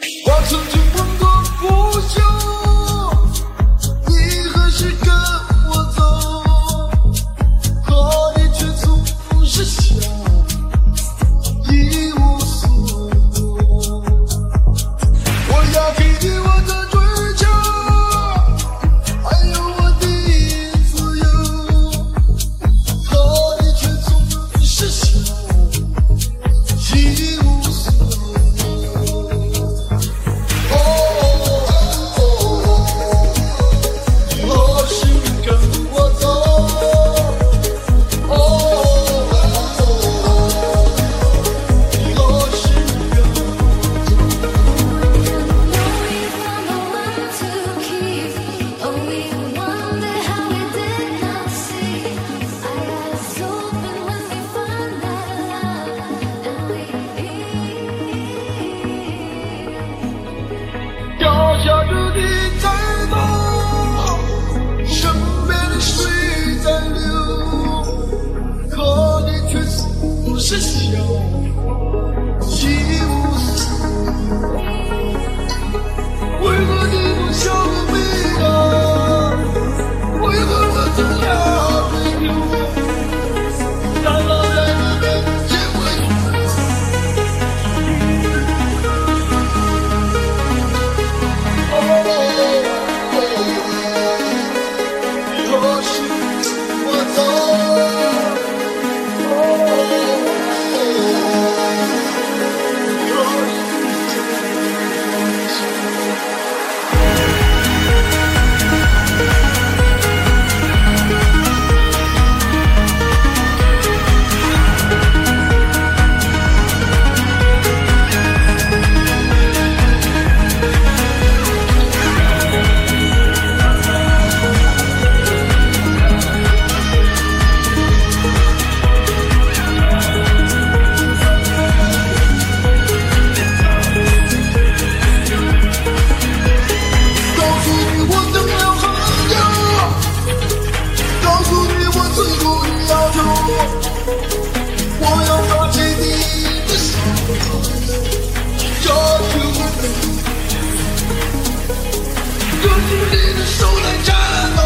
我曾经问过故乡。You need a shoulder job.